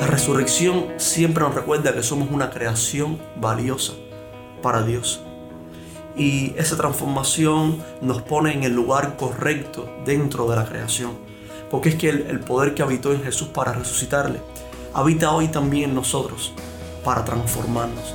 La resurrección siempre nos recuerda que somos una creación valiosa para Dios. Y esa transformación nos pone en el lugar correcto dentro de la creación. Porque es que el, poder que habitó en Jesús para resucitarle, habita hoy también en nosotros para transformarnos.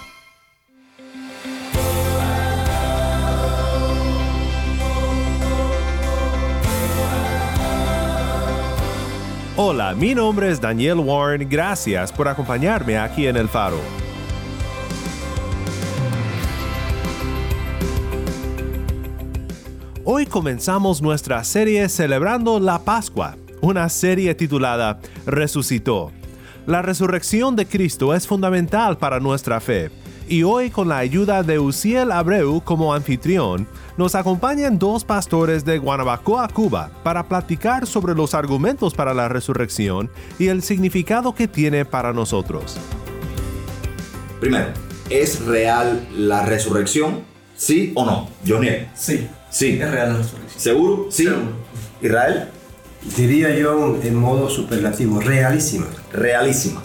Hola, mi nombre es Daniel Warren. Gracias por acompañarme aquí en El Faro. Hoy comenzamos nuestra serie celebrando la Pascua, una serie titulada Resucitó. La resurrección de Cristo es fundamental para nuestra fe y hoy con la ayuda de Uciel Abreu como anfitrión, nos acompañan dos pastores de Guanabacoa, Cuba, para platicar sobre los argumentos para la resurrección y el significado que tiene para nosotros. Primero, ¿es real la resurrección? ¿Sí o no? Johnny. Sí. Sí. Es real la resurrección. ¿Seguro? Sí. ¿Israel? Diría yo en modo superlativo, realísima. Realísima.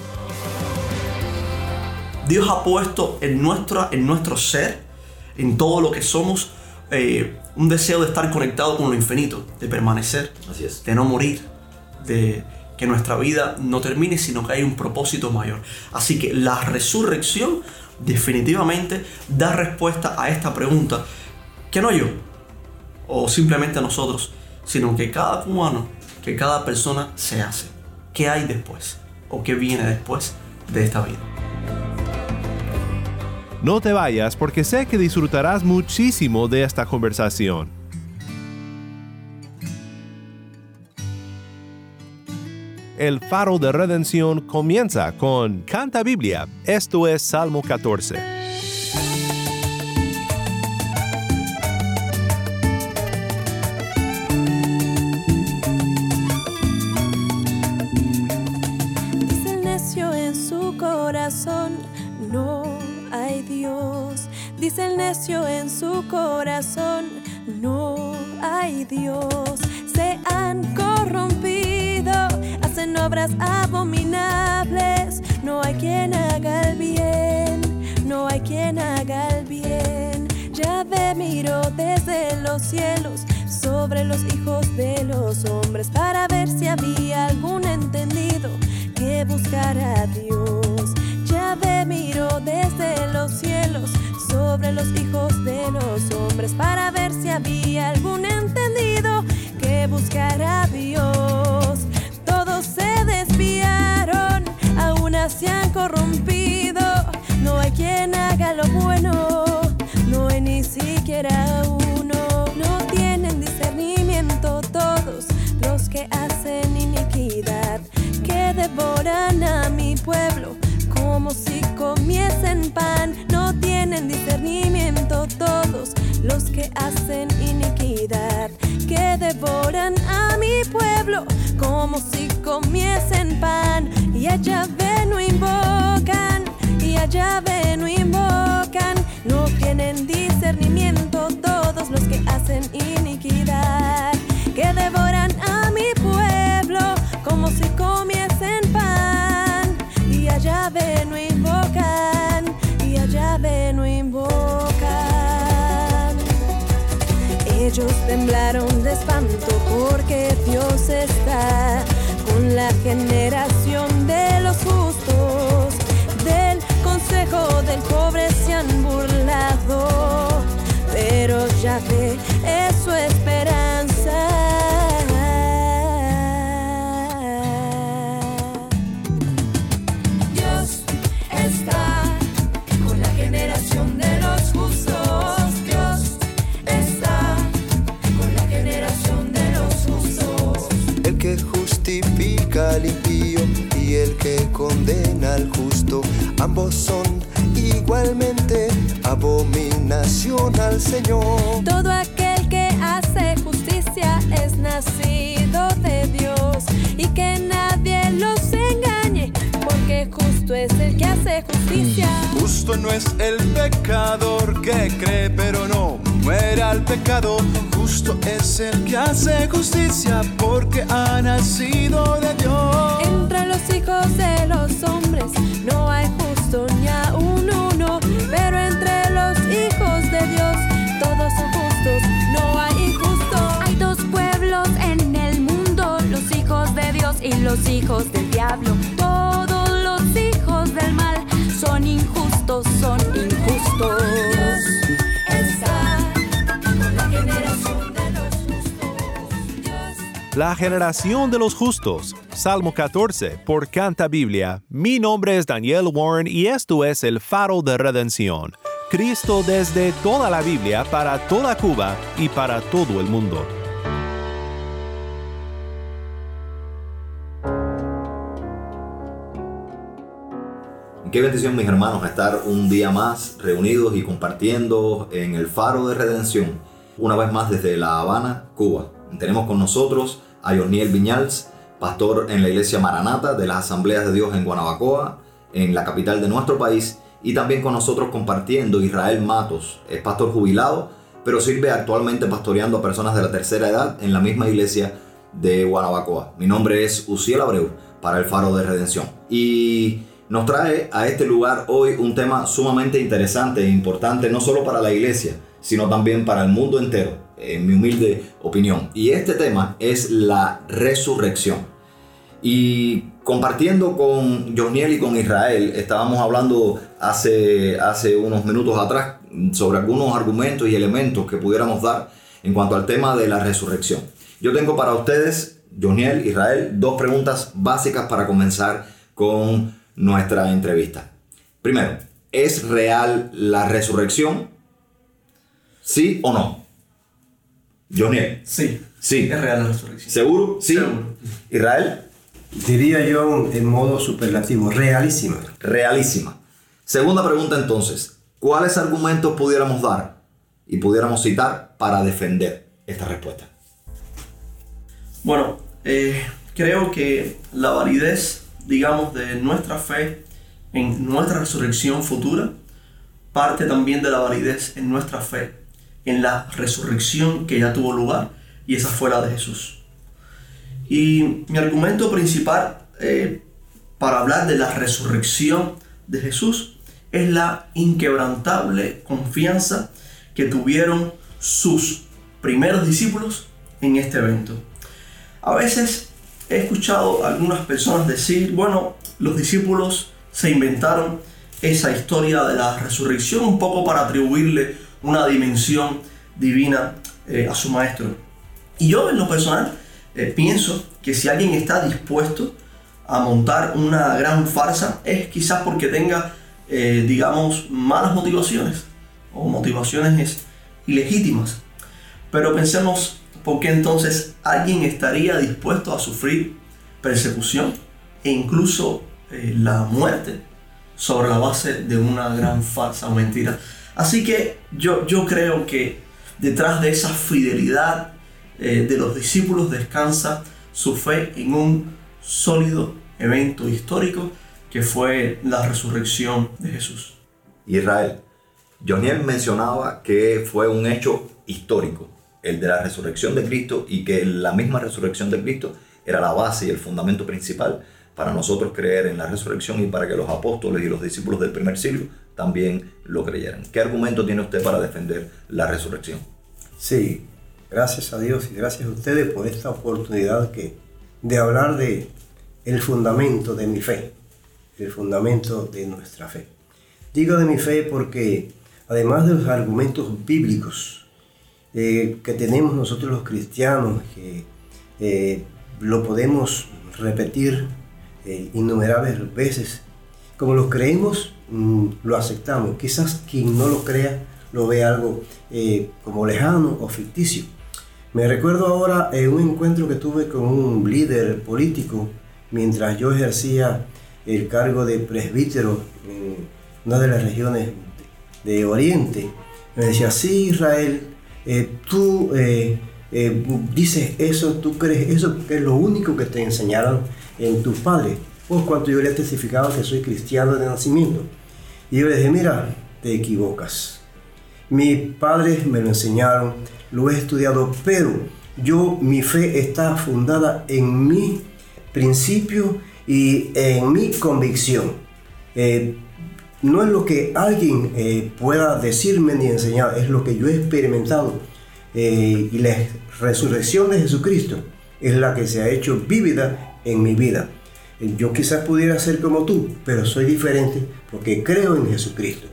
Dios ha puesto en, nuestra, en nuestro ser, en todo lo que somos, eh, un deseo de estar conectado con lo infinito, de permanecer, Así es. de no morir, de que nuestra vida no termine, sino que hay un propósito mayor. Así que la resurrección definitivamente da respuesta a esta pregunta, que no yo, o simplemente a nosotros, sino que cada cubano, que cada persona se hace. ¿Qué hay después? ¿O qué viene después de esta vida? No te vayas porque sé que disfrutarás muchísimo de esta conversación. El faro de redención comienza con Canta Biblia, esto es Salmo 14. Dice el necio en su corazón, no hay Dios. Se han corrompido, hacen obras abominables. No hay quien haga el bien, no hay quien haga el bien. Ya ve miro desde los cielos sobre los hijos de los hombres para ver si había algún entendido que buscara a Dios. Ya ve miro desde los cielos sobre los hijos de los hombres para ver si había algún entendido como si comiesen pan. Y allá ven no invocan, y allá ven no invocan. No tienen discernimiento todos los que hacen iniquidad, que devoran a mi pueblo como si comiesen pan. Y allá ven no invocan, Ellos temblaron de espanto porque Dios está con la generación de los justos. Del consejo del pobre se han burlado, pero ya ve es su esperanza. que condena al justo, ambos son igualmente abominación al Señor. Todo aquel que hace justicia es nacido de Dios y que nada justo es el que hace justicia. Justo no es el pecador que cree pero no muere al pecado. Justo es el que hace justicia porque ha nacido de Dios. Entre los hijos de los hombres no hay justo ni a un uno, pero entre los hijos de Dios todos son justos, no hay injusto. Hay dos pueblos en el mundo, los hijos de Dios y los hijos del diablo. Todos injustos, son injustos. La generación de los La generación de los justos. Salmo 14 por Canta Biblia. Mi nombre es Daniel Warren y esto es el faro de redención. Cristo desde toda la Biblia para toda Cuba y para todo el mundo. Qué bendición mis hermanos estar un día más reunidos y compartiendo en el faro de redención, una vez más desde La Habana, Cuba. Tenemos con nosotros a Joniel Viñals, pastor en la iglesia Maranata de las Asambleas de Dios en Guanabacoa, en la capital de nuestro país, y también con nosotros compartiendo Israel Matos, es pastor jubilado, pero sirve actualmente pastoreando a personas de la tercera edad en la misma iglesia de Guanabacoa. Mi nombre es Uciel Abreu para el Faro de Redención. Y nos trae a este lugar hoy un tema sumamente interesante e importante, no solo para la iglesia, sino también para el mundo entero, en mi humilde opinión. Y este tema es la resurrección. Y compartiendo con Joniel y con Israel, estábamos hablando hace, hace unos minutos atrás sobre algunos argumentos y elementos que pudiéramos dar en cuanto al tema de la resurrección. Yo tengo para ustedes, Joniel, Israel, dos preguntas básicas para comenzar con nuestra entrevista. Primero, ¿es real la resurrección? ¿Sí o no? Joniel. Sí. Sí. Es real la resurrección. ¿Seguro? Sí. Israel. Diría yo en modo superlativo, realísima. Realísima. Segunda pregunta entonces, ¿cuáles argumentos pudiéramos dar y pudiéramos citar para defender esta respuesta? Bueno, eh, creo que la validez, digamos, de nuestra fe en nuestra resurrección futura parte también de la validez en nuestra fe en la resurrección que ya tuvo lugar y esa fue la de Jesús. Y mi argumento principal eh, para hablar de la resurrección de Jesús es la inquebrantable confianza que tuvieron sus primeros discípulos en este evento. A veces he escuchado a algunas personas decir, bueno, los discípulos se inventaron esa historia de la resurrección un poco para atribuirle una dimensión divina eh, a su maestro. Y yo en lo personal eh, pienso que si alguien está dispuesto a montar una gran farsa es quizás porque tenga, eh, digamos, malas motivaciones o motivaciones ilegítimas. Pero pensemos por qué entonces alguien estaría dispuesto a sufrir persecución e incluso la muerte sobre la base de una gran falsa mentira. Así que yo, yo creo que detrás de esa fidelidad eh, de los discípulos descansa su fe en un sólido evento histórico que fue la resurrección de Jesús. Israel, Joniel mencionaba que fue un hecho histórico, el de la resurrección de Cristo, y que la misma resurrección de Cristo era la base y el fundamento principal para nosotros creer en la resurrección y para que los apóstoles y los discípulos del primer siglo también lo creyeran. ¿Qué argumento tiene usted para defender la resurrección? Sí, gracias a Dios y gracias a ustedes por esta oportunidad que, de hablar de el fundamento de mi fe, el fundamento de nuestra fe. Digo de mi fe porque además de los argumentos bíblicos eh, que tenemos nosotros los cristianos, que eh, lo podemos repetir eh, innumerables veces, como los creemos, mm, lo aceptamos. Quizás quien no lo crea lo ve algo eh, como lejano o ficticio. Me recuerdo ahora en un encuentro que tuve con un líder político mientras yo ejercía el cargo de presbítero en una de las regiones de, Oriente, me decía, sí Israel, eh, tú eh, eh, dices eso, tú crees eso, que es lo único que te enseñaron en tus padres. Pues cuando yo le he testificado que soy cristiano de nacimiento. Y yo le dije, mira, te equivocas. Mis padres me lo enseñaron, lo he estudiado, pero yo, mi fe está fundada en mi principio y en mi convicción. No es lo que alguien eh, pueda decirme ni enseñar, es lo que yo he experimentado. Eh, y la resurrección de Jesucristo es la que se ha hecho vívida en mi vida. Yo quizás pudiera ser como tú, pero soy diferente porque creo en Jesucristo.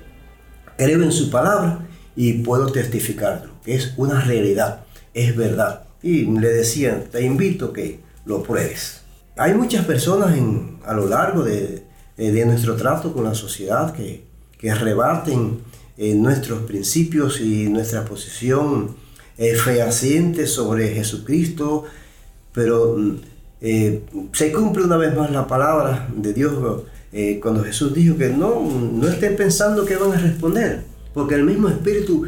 Creo en su palabra y puedo testificarlo. Es una realidad, es verdad. Y le decían, te invito a que lo pruebes. Hay muchas personas a lo largo de, de nuestro trato con la sociedad que, que rebaten eh, nuestros principios y nuestra posición eh, fehaciente sobre Jesucristo, pero mm, eh, se cumple una vez más la palabra de Dios eh, cuando Jesús dijo que no, no estén pensando que van a responder, porque el mismo Espíritu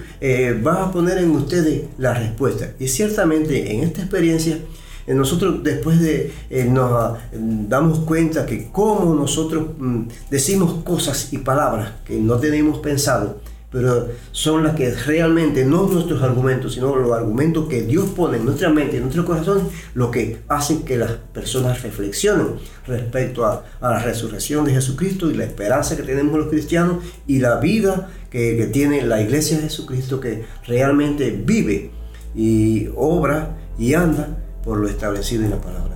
va a poner en ustedes la respuesta. Y ciertamente en esta experiencia, nosotros después de nos ah, damos cuenta que como nosotros mm, decimos cosas y palabras que no tenemos pensado, pero son las que realmente, no nuestros argumentos, sino los argumentos que Dios pone en nuestra mente, en nuestro corazón, lo que hacen que las personas reflexionen respecto a, la resurrección de Jesucristo y la esperanza que tenemos los cristianos y la vida que, que tiene la iglesia de Jesucristo que realmente vive y obra y anda por lo establecido en la palabra.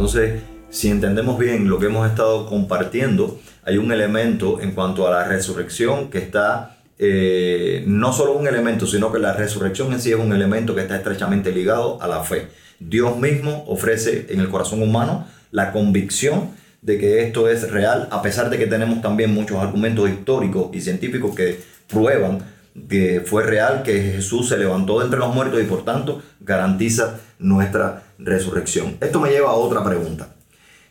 Entonces, si entendemos bien lo que hemos estado compartiendo, hay un elemento en cuanto a la resurrección que está, eh, no solo un elemento, sino que la resurrección en sí es un elemento que está estrechamente ligado a la fe. Dios mismo ofrece en el corazón humano la convicción de que esto es real, a pesar de que tenemos también muchos argumentos históricos y científicos que prueban que fue real, que Jesús se levantó de entre los muertos y por tanto garantiza nuestra resurrección. Esto me lleva a otra pregunta.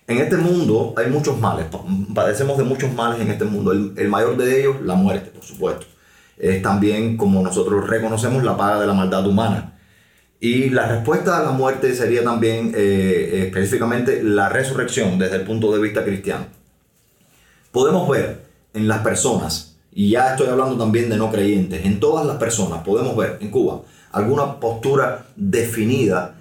En este mundo hay muchos males, padecemos de muchos males en este mundo. El, mayor de ellos, la muerte, por supuesto. Es también, como nosotros reconocemos, la paga de la maldad humana. Y la respuesta a la muerte sería también eh, específicamente la resurrección desde el punto de vista cristiano. Podemos ver en las personas, y ya estoy hablando también de no creyentes, en todas las personas podemos ver en Cuba alguna postura definida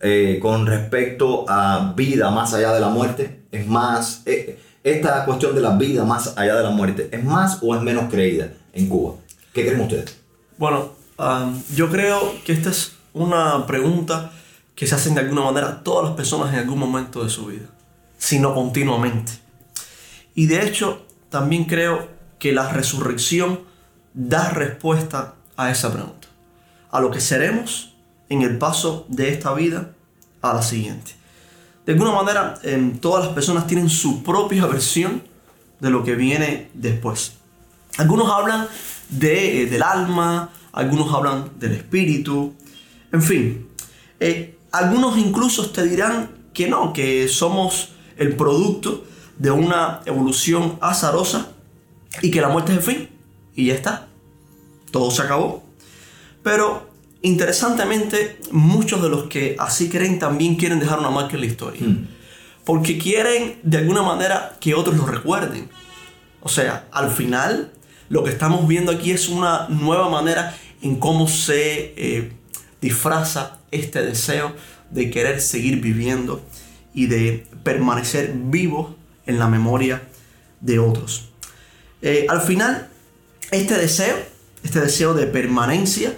eh, con respecto a vida más allá de la muerte? ¿Es más, eh, esta cuestión de la vida más allá de la muerte, ¿es más o es menos creída en Cuba? ¿Qué creen ustedes? Bueno, yo creo que esta es una pregunta que se hacen de alguna manera todas las personas en algún momento de su vida, sino continuamente. Y de hecho, también creo que la resurrección da respuesta a esa pregunta, a lo que seremos en el paso de esta vida a la siguiente. De alguna manera, em, todas las personas tienen su propia versión de lo que viene después. Algunos hablan de, eh, del alma, algunos hablan del espíritu, en fin. Eh, algunos incluso te dirán que no, que somos el producto de una evolución azarosa y que la muerte es el fin. Y ya está. Todo se acabó. Pero interesantemente, muchos de los que así creen también quieren dejar una marca en la historia. Hmm. Porque quieren de alguna manera que otros lo recuerden. O sea, al final, lo que estamos viendo aquí es una nueva manera en cómo se eh, disfraza este deseo de querer seguir viviendo y de permanecer vivo en la memoria de otros. Eh, al final, este deseo, este deseo de permanencia,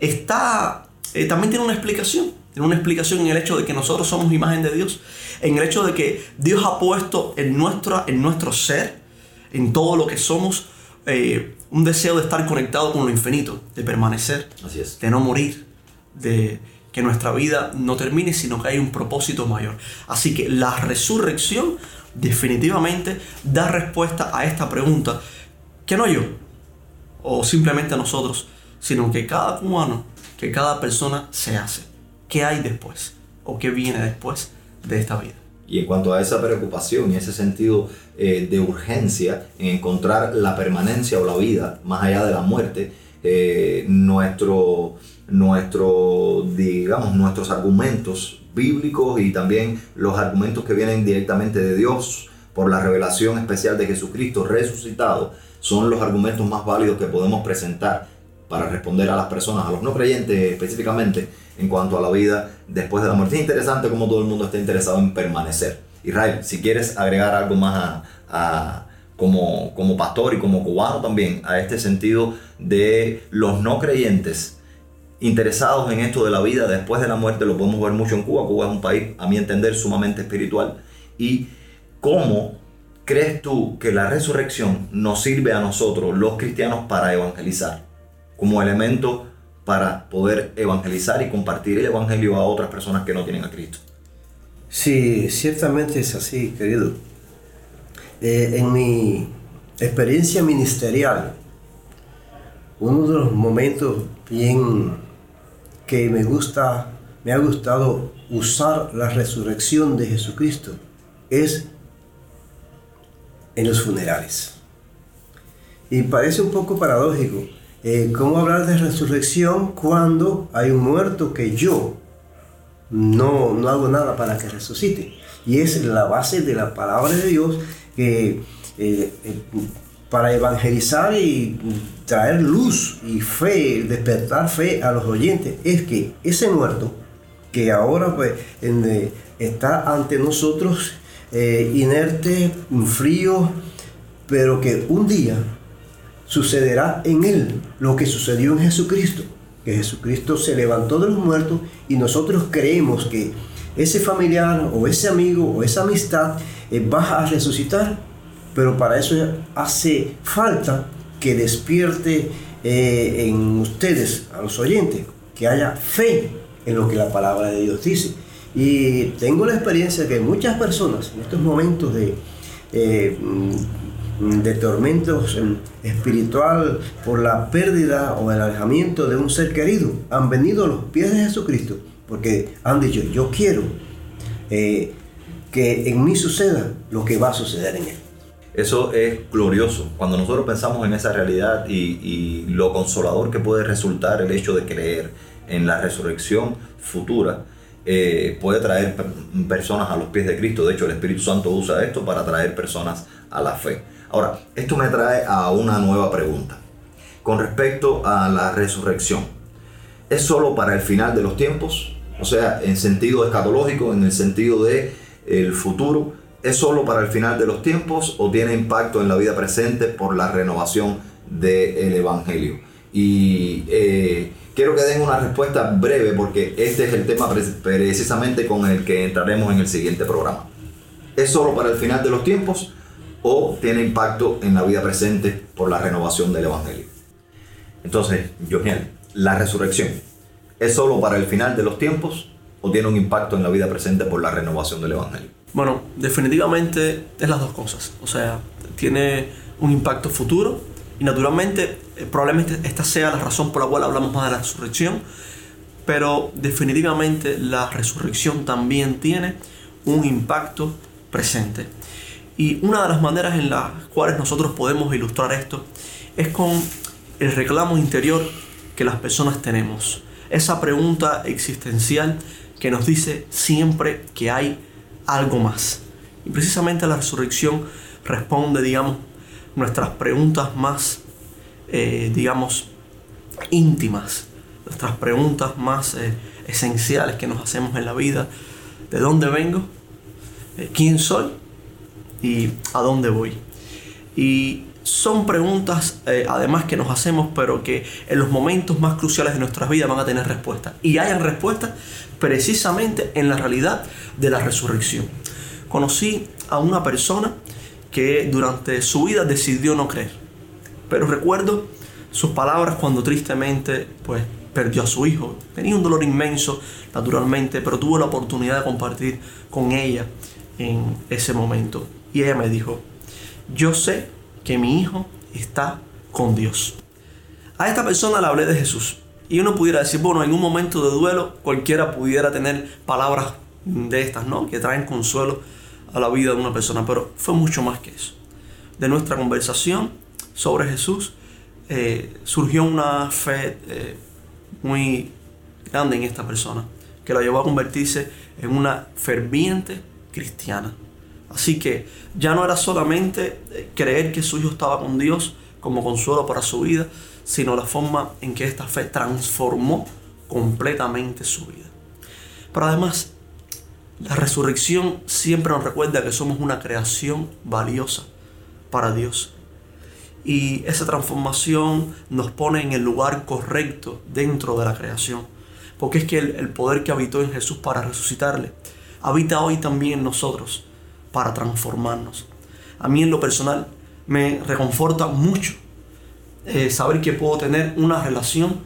está, eh, también tiene una explicación. Tiene una explicación en el hecho de que nosotros somos imagen de Dios. En el hecho de que Dios ha puesto en, nuestra, en nuestro ser, en todo lo que somos, eh, un deseo de estar conectado con lo infinito, de permanecer, Así es. de no morir, de que nuestra vida no termine, sino que hay un propósito mayor. Así que la resurrección definitivamente da respuesta a esta pregunta, que no yo, o simplemente a nosotros, sino que cada cubano que cada persona se hace. ¿Qué hay después? ¿O qué viene después de esta vida? Y en cuanto a esa preocupación y ese sentido eh, de urgencia en encontrar la permanencia o la vida más allá de la muerte, eh, nuestro, digamos, nuestros argumentos bíblicos y también los argumentos que vienen directamente de Dios por la revelación especial de Jesucristo resucitado son los argumentos más válidos que podemos presentar para responder a las personas, a los no creyentes específicamente, en cuanto a la vida después de la muerte. Es interesante cómo todo el mundo está interesado en permanecer. Israel, si quieres agregar algo más a, como, como pastor y como cubano también, a este sentido de los no creyentes interesados en esto de la vida después de la muerte, lo podemos ver mucho en Cuba. Cuba es un país, a mi entender, sumamente espiritual. ¿Y cómo crees tú que la resurrección nos sirve a nosotros, los cristianos, para evangelizar? Como elemento para poder evangelizar y compartir el evangelio a otras personas que no tienen a Cristo. Sí, ciertamente es así, querido. Eh, en mi experiencia ministerial, uno de los momentos bien que me gusta, me ha gustado usar la resurrección de Jesucristo es en los funerales. Y parece un poco paradójico. Eh, ¿Cómo hablar de resurrección cuando hay un muerto que yo no, no hago nada para que resucite? Y es la base de la palabra de Dios que eh, eh, para evangelizar y traer luz y fe, despertar fe a los oyentes, es que ese muerto que ahora pues, está ante nosotros inerte, frío, pero que un día sucederá en él lo que sucedió en Jesucristo, que Jesucristo se levantó de los muertos y nosotros creemos que ese familiar o ese amigo o esa amistad eh, va a resucitar, pero para eso hace falta que despierte eh, en ustedes, a los oyentes, que haya fe en lo que la palabra de Dios dice. Y tengo la experiencia que muchas personas en estos momentos de eh, de tormentos espiritual por la pérdida o el alejamiento de un ser querido, han venido a los pies de Jesucristo porque han dicho, yo quiero eh, que en mí suceda lo que va a suceder en él. Eso es glorioso. Cuando nosotros pensamos en esa realidad y, lo consolador que puede resultar el hecho de creer en la resurrección futura, eh, puede traer personas a los pies de Cristo. De hecho, el Espíritu Santo usa esto para traer personas a la fe. Ahora, esto me trae a una nueva pregunta. Con respecto a la resurrección, ¿es solo para el final de los tiempos? O sea, en sentido escatológico, en el sentido de el futuro, ¿es solo para el final de los tiempos o tiene impacto en la vida presente por la renovación del Evangelio? Y eh, quiero que den una respuesta breve porque este es el tema precisamente con el que entraremos en el siguiente programa. ¿Es solo para el final de los tiempos o tiene impacto en la vida presente por la renovación del Evangelio. Entonces, Joniel, la resurrección, ¿es solo para el final de los tiempos o tiene un impacto en la vida presente por la renovación del Evangelio? Bueno, definitivamente es las dos cosas. O sea, tiene un impacto futuro y naturalmente eh, probablemente esta sea la razón por la cual hablamos más de la resurrección, pero definitivamente la resurrección también tiene un impacto presente. Y una de las maneras en las cuales nosotros podemos ilustrar esto es con el reclamo interior que las personas tenemos. Esa pregunta existencial que nos dice siempre que hay algo más. Y precisamente la resurrección responde, digamos, nuestras preguntas más, eh, digamos, íntimas, nuestras preguntas más eh, esenciales que nos hacemos en la vida. ¿De dónde vengo? Eh, ¿Quién soy? Y a dónde voy. Y son preguntas eh, además que nos hacemos, pero que en los momentos más cruciales de nuestras vidas van a tener respuesta. Y hayan respuesta precisamente en la realidad de la resurrección. Conocí a una persona que durante su vida decidió no creer. Pero recuerdo sus palabras cuando tristemente pues perdió a su hijo. Tenía un dolor inmenso, naturalmente, pero tuvo la oportunidad de compartir con ella en ese momento. Y ella me dijo, yo sé que mi hijo está con Dios. A esta persona le hablé de Jesús Y uno pudiera decir, bueno, en un momento de duelo cualquiera pudiera tener palabras de estas, ¿no? Que traen consuelo a la vida de una persona, pero fue mucho más que eso. De nuestra conversación sobre Jesús eh, surgió una fe eh, muy grande en esta persona, que la llevó a convertirse en una ferviente cristiana. Así que ya no era solamente eh, creer que su hijo estaba con Dios como consuelo para su vida, sino la forma en que esta fe transformó completamente su vida. Pero además, la resurrección siempre nos recuerda que somos una creación valiosa para Dios. Y esa transformación nos pone en el lugar correcto dentro de la creación. Porque es que el, poder que habitó en Jesús para resucitarle, habita hoy también en nosotros para transformarnos. A mí en lo personal me reconforta mucho eh, saber que puedo tener una relación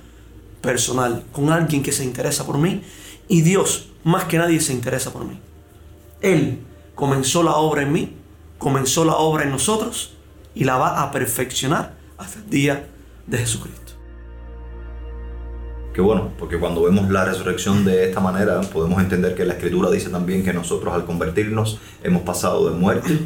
personal con alguien que se interesa por mí y Dios más que nadie se interesa por mí. Él comenzó la obra en mí, comenzó la obra en nosotros y la va a perfeccionar hasta el día de Jesucristo. Qué bueno, porque cuando vemos la resurrección de esta manera, podemos entender que la Escritura dice también que nosotros al convertirnos hemos pasado de muerte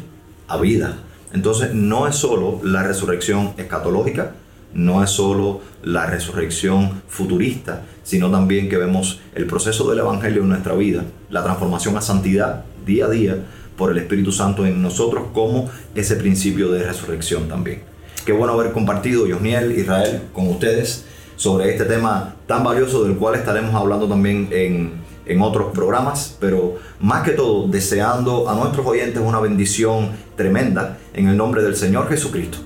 a vida. Entonces no es solo la resurrección escatológica, no es solo la resurrección futurista, sino también que vemos el proceso del Evangelio en nuestra vida, la transformación a santidad día a día por el Espíritu Santo en nosotros como ese principio de resurrección también. Qué bueno haber compartido, Josniel, Israel, con ustedes sobre este tema tan valioso del cual estaremos hablando también en, en otros programas, pero más que todo deseando a nuestros oyentes una bendición tremenda en el nombre del Señor Jesucristo.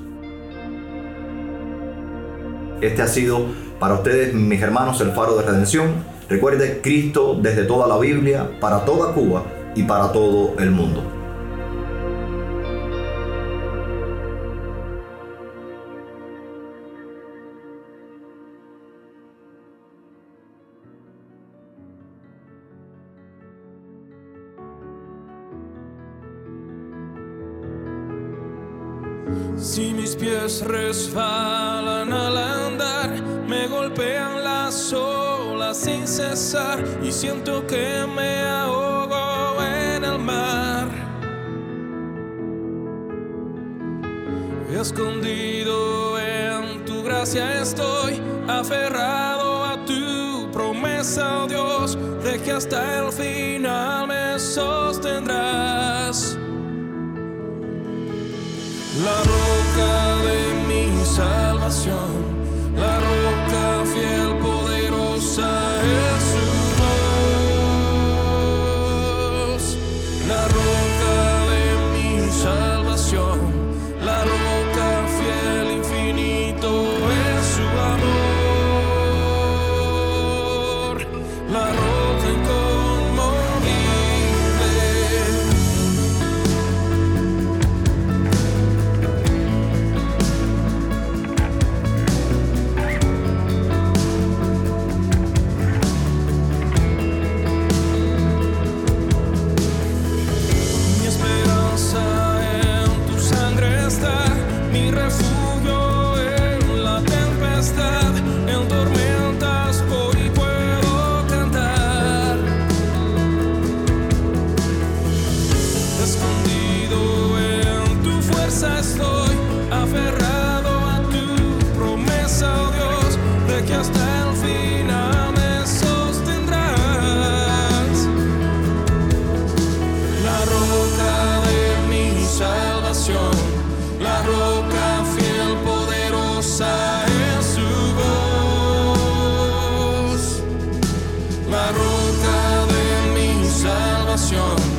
Este ha sido para ustedes, mis hermanos, el faro de redención. Recuerde, Cristo desde toda la Biblia, para toda Cuba y para todo el mundo. Si mis pies resbalan al andar, me golpean las olas sin cesar y siento que me ahogo en el mar. Escondido en tu gracia estoy, aferrado a tu promesa, oh Dios, de que hasta el final me sostendrás. La salvación, salvación,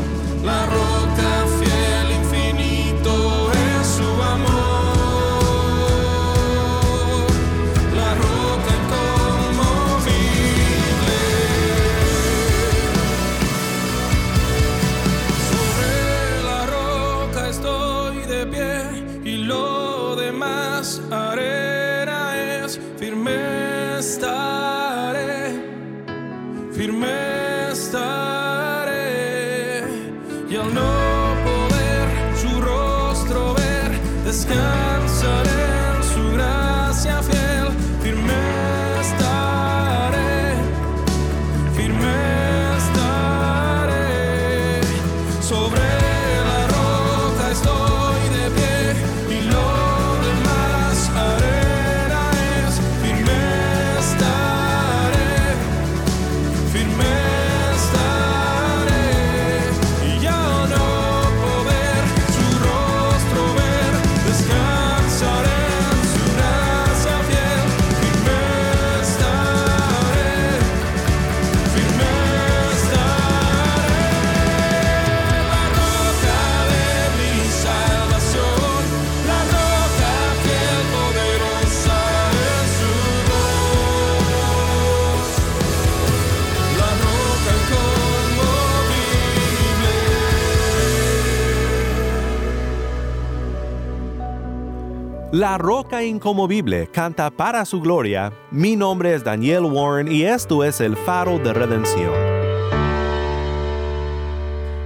La roca incomovible canta para su gloria. Mi nombre es Daniel Warren y esto es el faro de redención.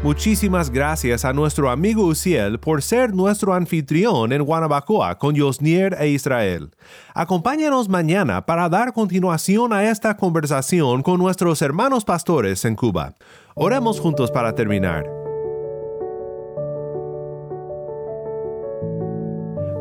Muchísimas gracias a nuestro amigo Uciel por ser nuestro anfitrión en Guanabacoa con Yosnier e Israel. Acompáñanos mañana para dar continuación a esta conversación con nuestros hermanos pastores en Cuba. Oremos juntos para terminar.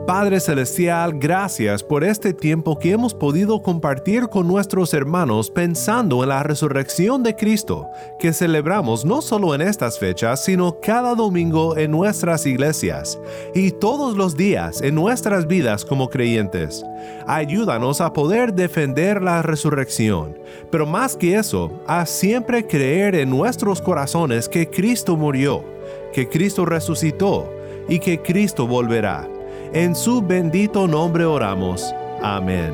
Padre Celestial, gracias por este tiempo que hemos podido compartir con nuestros hermanos pensando en la resurrección de Cristo, que celebramos no solo en estas fechas, sino cada domingo en nuestras iglesias y todos los días en nuestras vidas como creyentes. Ayúdanos a poder defender la resurrección, pero más que eso, a siempre creer en nuestros corazones que Cristo murió, que Cristo resucitó y que Cristo volverá. En su bendito nombre oramos. Amén.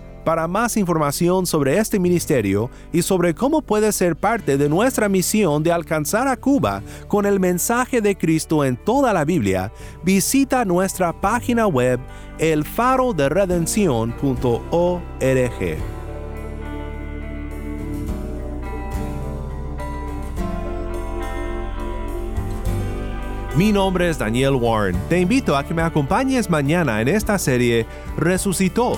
Para más información sobre este ministerio y sobre cómo puedes ser parte de nuestra misión de alcanzar a Cuba con el mensaje de Cristo en toda la Biblia, visita nuestra página web elfaroderedención.org. Mi nombre es Daniel Warren. Te invito a que me acompañes mañana en esta serie Resucitó